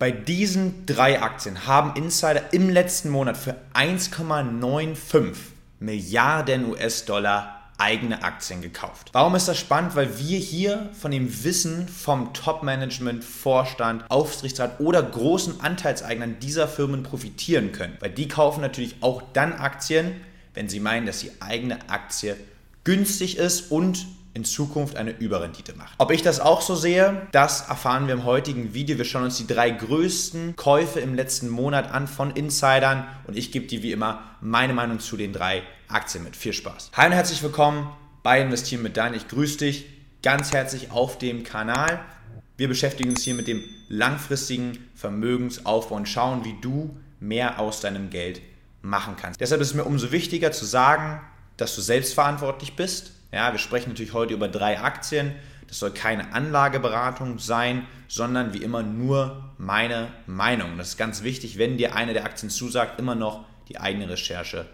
Bei diesen drei Aktien haben Insider im letzten Monat für 1,95 Milliarden US-Dollar eigene Aktien gekauft. Warum ist das spannend? Weil wir hier von dem Wissen vom Top-Management, Vorstand, Aufsichtsrat oder großen Anteilseignern dieser Firmen profitieren können. Weil die kaufen natürlich auch dann Aktien, wenn sie meinen, dass die eigene Aktie günstig ist und in Zukunft eine Überrendite macht. Ob ich das auch so sehe, das erfahren wir im heutigen Video. Wir schauen uns die drei größten Käufe im letzten Monat an von Insidern und ich gebe dir wie immer meine Meinung zu den drei Aktien mit. Viel Spaß. Hi und herzlich willkommen bei Investieren mit Dan. Ich grüße dich ganz herzlich auf dem Kanal. Wir beschäftigen uns hier mit dem langfristigen Vermögensaufbau und schauen, wie du mehr aus deinem Geld machen kannst. Deshalb ist es mir umso wichtiger zu sagen, dass du selbstverantwortlich bist ja, wir sprechen natürlich heute über drei Aktien. Das soll keine Anlageberatung sein, sondern wie immer nur meine Meinung. Das ist ganz wichtig, wenn dir eine der Aktien zusagt, immer noch die eigene Recherche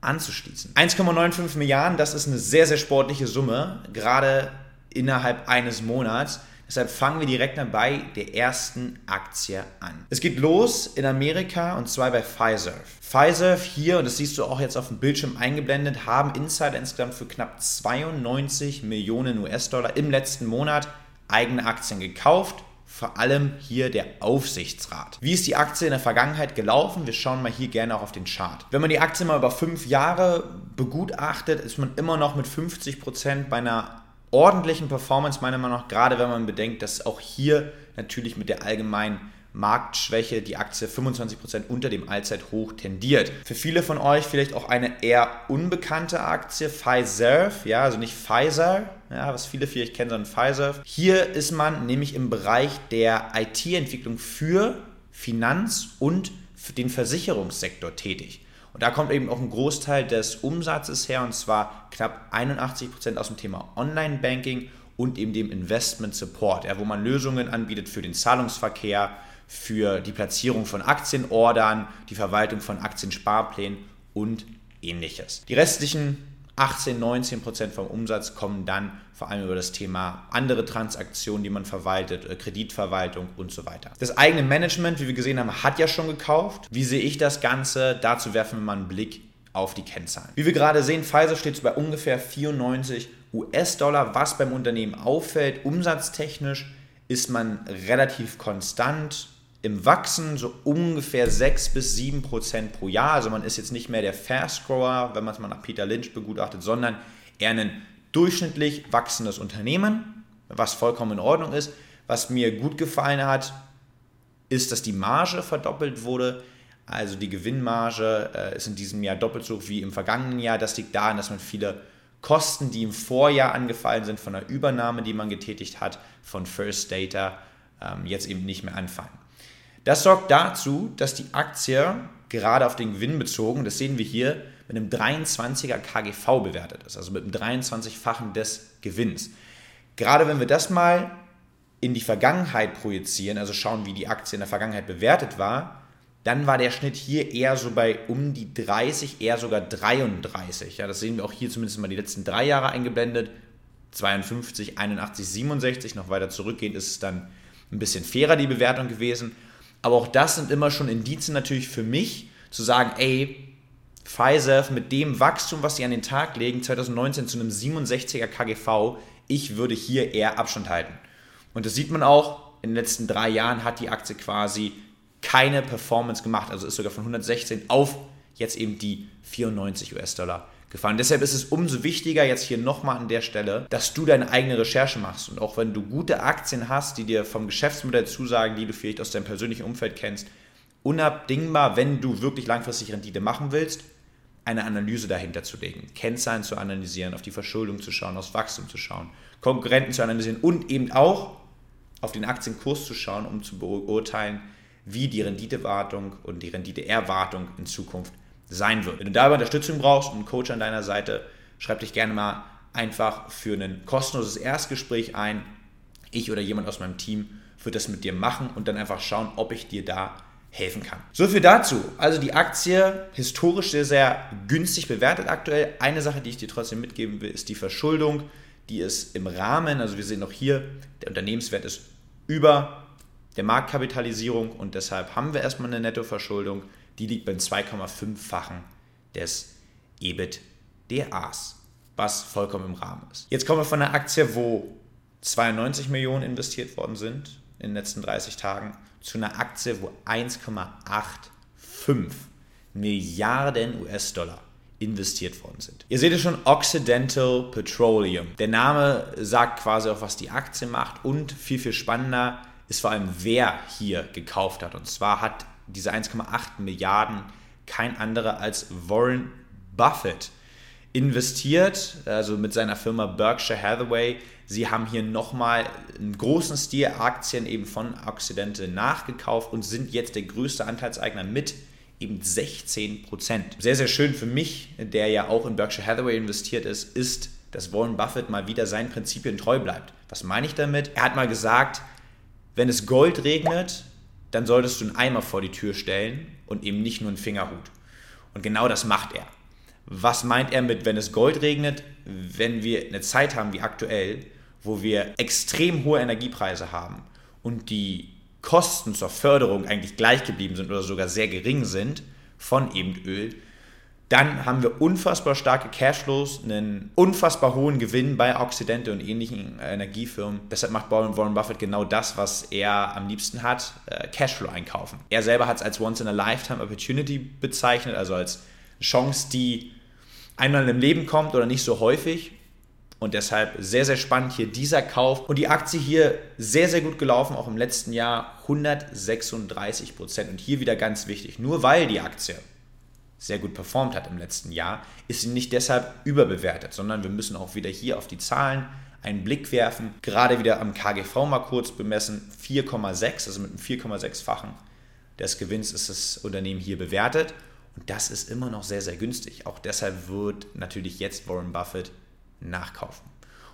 anzuschließen. 1,95 Milliarden, das ist eine sehr, sehr sportliche Summe, gerade innerhalb eines Monats. Deshalb fangen wir direkt bei der ersten Aktie an. Es geht los in Amerika und zwar bei Pfizer. Pfizer hier, und das siehst du auch jetzt auf dem Bildschirm eingeblendet, haben Insider insgesamt für knapp 92 Millionen US-Dollar im letzten Monat eigene Aktien gekauft vor allem hier der Aufsichtsrat. Wie ist die Aktie in der Vergangenheit gelaufen? Wir schauen mal hier gerne auch auf den Chart. Wenn man die Aktie mal über fünf Jahre begutachtet, ist man immer noch mit 50 Prozent bei einer ordentlichen Performance, meiner Meinung nach, gerade wenn man bedenkt, dass auch hier natürlich mit der allgemeinen Marktschwäche die Aktie 25% unter dem Allzeithoch tendiert. Für viele von euch vielleicht auch eine eher unbekannte Aktie, Pfizer, ja, also nicht Pfizer, ja, was viele vielleicht kennen, sondern Pfizer. Hier ist man nämlich im Bereich der IT-Entwicklung für Finanz- und für den Versicherungssektor tätig. Und da kommt eben auch ein Großteil des Umsatzes her, und zwar knapp 81% aus dem Thema Online-Banking und eben dem Investment Support, ja, wo man Lösungen anbietet für den Zahlungsverkehr, für die Platzierung von Aktienordern, die Verwaltung von Aktiensparplänen und ähnliches. Die restlichen 18, 19 Prozent vom Umsatz kommen dann vor allem über das Thema andere Transaktionen, die man verwaltet, äh, Kreditverwaltung und so weiter. Das eigene Management, wie wir gesehen haben, hat ja schon gekauft. Wie sehe ich das Ganze? Dazu werfen wir mal einen Blick auf die Kennzahlen. Wie wir gerade sehen, Pfizer steht bei ungefähr 94 US-Dollar. Was beim Unternehmen auffällt, umsatztechnisch ist man relativ konstant im Wachsen so ungefähr 6 bis 7 Prozent pro Jahr. Also man ist jetzt nicht mehr der Fast Grower, wenn man es mal nach Peter Lynch begutachtet, sondern eher ein durchschnittlich wachsendes Unternehmen, was vollkommen in Ordnung ist. Was mir gut gefallen hat, ist, dass die Marge verdoppelt wurde. Also die Gewinnmarge äh, ist in diesem Jahr doppelt so hoch wie im vergangenen Jahr. Das liegt daran, dass man viele Kosten, die im Vorjahr angefallen sind von der Übernahme, die man getätigt hat, von First Data, ähm, jetzt eben nicht mehr anfallen. Das sorgt dazu, dass die Aktie gerade auf den Gewinn bezogen, das sehen wir hier, mit einem 23er KGV bewertet ist, also mit einem 23-fachen des Gewinns. Gerade wenn wir das mal in die Vergangenheit projizieren, also schauen, wie die Aktie in der Vergangenheit bewertet war, dann war der Schnitt hier eher so bei um die 30, eher sogar 33. Ja, das sehen wir auch hier zumindest mal die letzten drei Jahre eingeblendet. 52, 81, 67. Noch weiter zurückgehend ist es dann ein bisschen fairer die Bewertung gewesen. Aber auch das sind immer schon Indizien natürlich für mich, zu sagen, ey, Pfizer mit dem Wachstum, was sie an den Tag legen, 2019 zu einem 67er KGV, ich würde hier eher Abstand halten. Und das sieht man auch, in den letzten drei Jahren hat die Aktie quasi keine Performance gemacht, also ist sogar von 116 auf jetzt eben die 94 US-Dollar gefallen. Deshalb ist es umso wichtiger jetzt hier nochmal an der Stelle, dass du deine eigene Recherche machst. Und auch wenn du gute Aktien hast, die dir vom Geschäftsmodell zusagen, die du vielleicht aus deinem persönlichen Umfeld kennst, unabdingbar, wenn du wirklich langfristig Rendite machen willst, eine Analyse dahinter zu legen, Kennzahlen zu analysieren, auf die Verschuldung zu schauen, aufs Wachstum zu schauen, Konkurrenten zu analysieren und eben auch auf den Aktienkurs zu schauen, um zu beurteilen, wie die Renditewartung und die Renditeerwartung in Zukunft sein wird. Wenn du dabei Unterstützung brauchst und einen Coach an deiner Seite, schreib dich gerne mal einfach für ein kostenloses Erstgespräch ein. Ich oder jemand aus meinem Team wird das mit dir machen und dann einfach schauen, ob ich dir da helfen kann. So viel dazu. Also die Aktie historisch sehr, sehr günstig bewertet aktuell. Eine Sache, die ich dir trotzdem mitgeben will, ist die Verschuldung. Die ist im Rahmen, also wir sehen auch hier, der Unternehmenswert ist über der Marktkapitalisierung und deshalb haben wir erstmal eine Nettoverschuldung, die liegt beim 2,5-fachen des EBITDAs, was vollkommen im Rahmen ist. Jetzt kommen wir von einer Aktie, wo 92 Millionen investiert worden sind in den letzten 30 Tagen, zu einer Aktie, wo 1,85 Milliarden US-Dollar investiert worden sind. Ihr seht es schon, Occidental Petroleum. Der Name sagt quasi auch, was die Aktie macht und viel, viel spannender ist vor allem, wer hier gekauft hat. Und zwar hat diese 1,8 Milliarden kein anderer als Warren Buffett investiert, also mit seiner Firma Berkshire Hathaway. Sie haben hier nochmal einen großen Stil Aktien eben von Occidental nachgekauft und sind jetzt der größte Anteilseigner mit eben 16 Prozent. Sehr, sehr schön für mich, der ja auch in Berkshire Hathaway investiert ist, ist, dass Warren Buffett mal wieder seinen Prinzipien treu bleibt. Was meine ich damit? Er hat mal gesagt, wenn es Gold regnet, dann solltest du einen Eimer vor die Tür stellen und eben nicht nur einen Fingerhut. Und genau das macht er. Was meint er mit, wenn es Gold regnet? Wenn wir eine Zeit haben wie aktuell, wo wir extrem hohe Energiepreise haben und die Kosten zur Förderung eigentlich gleich geblieben sind oder sogar sehr gering sind von eben Öl, dann haben wir unfassbar starke Cashflows, einen unfassbar hohen Gewinn bei Occidente und ähnlichen Energiefirmen. Deshalb macht Warren Buffett genau das, was er am liebsten hat, äh, Cashflow einkaufen. Er selber hat es als Once-in-a-Lifetime Opportunity bezeichnet, also als Chance, die einmal im Leben kommt oder nicht so häufig. Und deshalb sehr, sehr spannend hier dieser Kauf. Und die Aktie hier sehr, sehr gut gelaufen, auch im letzten Jahr 136 Prozent. Und hier wieder ganz wichtig, nur weil die Aktie sehr gut performt hat im letzten Jahr, ist sie nicht deshalb überbewertet, sondern wir müssen auch wieder hier auf die Zahlen einen Blick werfen. Gerade wieder am KGV mal kurz bemessen, 4,6, also mit einem 4,6-fachen des Gewinns ist das Unternehmen hier bewertet. Und das ist immer noch sehr, sehr günstig. Auch deshalb wird natürlich jetzt Warren Buffett nachkaufen.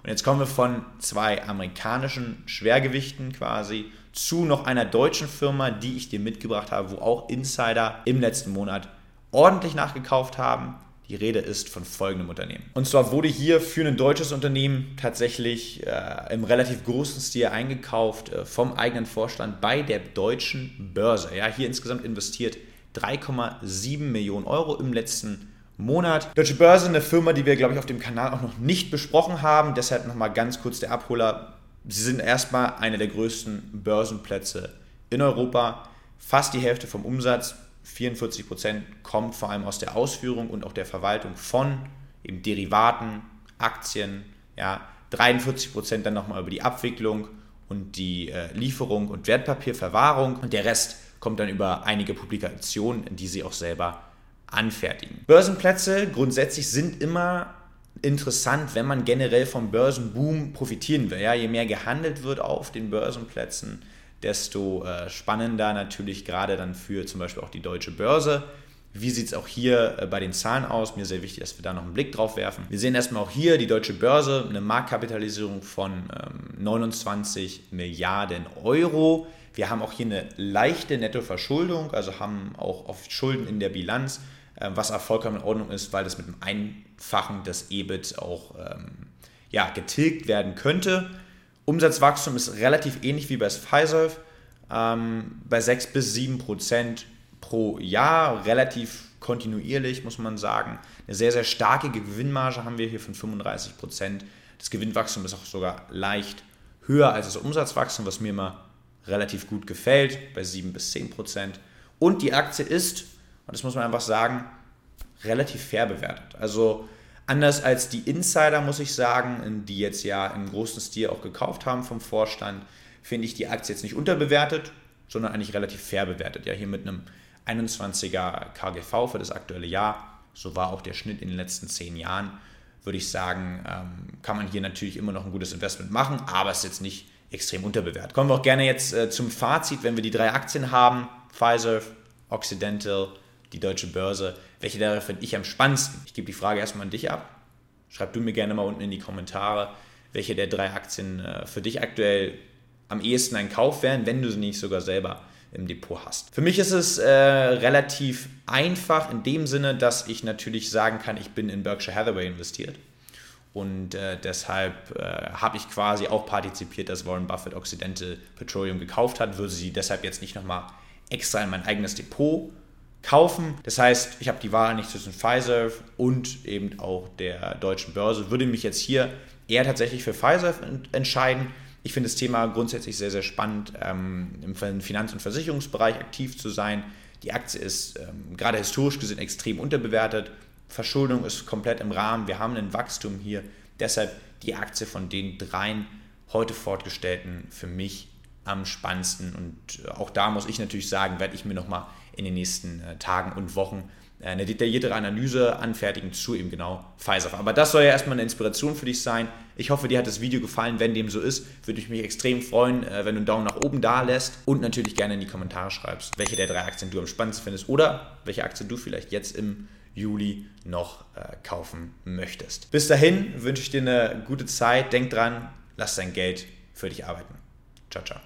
Und jetzt kommen wir von zwei amerikanischen Schwergewichten quasi zu noch einer deutschen Firma, die ich dir mitgebracht habe, wo auch Insider im letzten Monat ordentlich nachgekauft haben. Die Rede ist von folgendem Unternehmen. Und zwar wurde hier für ein deutsches Unternehmen tatsächlich äh, im relativ großen Stil eingekauft äh, vom eigenen Vorstand bei der deutschen Börse. Ja, hier insgesamt investiert 3,7 Millionen Euro im letzten Monat. Deutsche Börse, eine Firma, die wir, glaube ich, auf dem Kanal auch noch nicht besprochen haben. Deshalb nochmal ganz kurz der Abholer. Sie sind erstmal einer der größten Börsenplätze in Europa. Fast die Hälfte vom Umsatz 44 Prozent kommt vor allem aus der Ausführung und auch der Verwaltung von eben Derivaten, Aktien, ja, 43 Prozent dann nochmal über die Abwicklung und die äh, Lieferung und Wertpapierverwahrung und der Rest kommt dann über einige Publikationen, die sie auch selber anfertigen. Börsenplätze grundsätzlich sind immer interessant, wenn man generell vom Börsenboom profitieren will. Ja, je mehr gehandelt wird auf den Börsenplätzen, desto äh, spannender natürlich gerade dann für zum Beispiel auch die deutsche Börse. Wie sieht es auch hier äh, bei den Zahlen aus? Mir sehr wichtig, dass wir da noch einen Blick drauf werfen. Wir sehen erstmal auch hier die deutsche Börse, eine Marktkapitalisierung von ähm, 29 Milliarden Euro. Wir haben auch hier eine leichte Nettoverschuldung, also haben auch oft Schulden in der Bilanz, äh, was auch vollkommen in Ordnung ist, weil das mit dem Einfachen des EBIT auch ähm, ja, getilgt werden könnte. Umsatzwachstum ist relativ ähnlich wie bei Pfizer, ähm, bei 6 bis 7 Prozent pro Jahr, relativ kontinuierlich, muss man sagen. Eine sehr, sehr starke Gewinnmarge haben wir hier von 35 Prozent. Das Gewinnwachstum ist auch sogar leicht höher als das Umsatzwachstum, was mir immer relativ gut gefällt, bei 7 bis 10 Prozent. Und die Aktie ist, und das muss man einfach sagen, relativ fair bewertet. Also Anders als die Insider, muss ich sagen, die jetzt ja im großen Stil auch gekauft haben vom Vorstand, finde ich die Aktie jetzt nicht unterbewertet, sondern eigentlich relativ fair bewertet. Ja, hier mit einem 21er KGV für das aktuelle Jahr, so war auch der Schnitt in den letzten zehn Jahren, würde ich sagen, ähm, kann man hier natürlich immer noch ein gutes Investment machen, aber es ist jetzt nicht extrem unterbewertet. Kommen wir auch gerne jetzt äh, zum Fazit, wenn wir die drei Aktien haben, Pfizer, Occidental, die deutsche Börse. Welche der finde ich am spannendsten? Ich gebe die Frage erstmal an dich ab. Schreib du mir gerne mal unten in die Kommentare, welche der drei Aktien äh, für dich aktuell am ehesten ein Kauf wären, wenn du sie nicht sogar selber im Depot hast. Für mich ist es äh, relativ einfach in dem Sinne, dass ich natürlich sagen kann, ich bin in Berkshire Hathaway investiert. und äh, deshalb äh, habe ich quasi auch partizipiert, dass Warren Buffett Occidental Petroleum gekauft hat, würde sie deshalb jetzt nicht nochmal extra in mein eigenes Depot kaufen. Das heißt, ich habe die Wahl nicht zwischen Pfizer und eben auch der deutschen Börse, würde mich jetzt hier eher tatsächlich für Pfizer entscheiden. Ich finde das Thema grundsätzlich sehr, sehr spannend, ähm, im Finanz- und Versicherungsbereich aktiv zu sein. Die Aktie ist ähm, gerade historisch gesehen extrem unterbewertet. Verschuldung ist komplett im Rahmen. Wir haben ein Wachstum hier. Deshalb die Aktie von den dreien heute fortgestellten für mich am spannendsten. Und äh, auch da muss ich natürlich sagen, werde ich mir nochmal in den nächsten äh, Tagen und Wochen äh, eine detailliertere Analyse anfertigen zu eben genau Pfizer. Aber das soll ja erstmal eine Inspiration für dich sein. Ich hoffe, dir hat das Video gefallen. Wenn dem so ist, würde ich mich extrem freuen, wenn du einen Daumen nach oben da lässt und natürlich gerne in die Kommentare schreibst, welche der drei Aktien du am spannendsten findest oder welche Aktie du vielleicht jetzt im Juli noch äh, kaufen möchtest. Bis dahin wünsche ich dir eine gute Zeit. Denk dran, lass dein Geld für dich arbeiten. Ciao, ciao.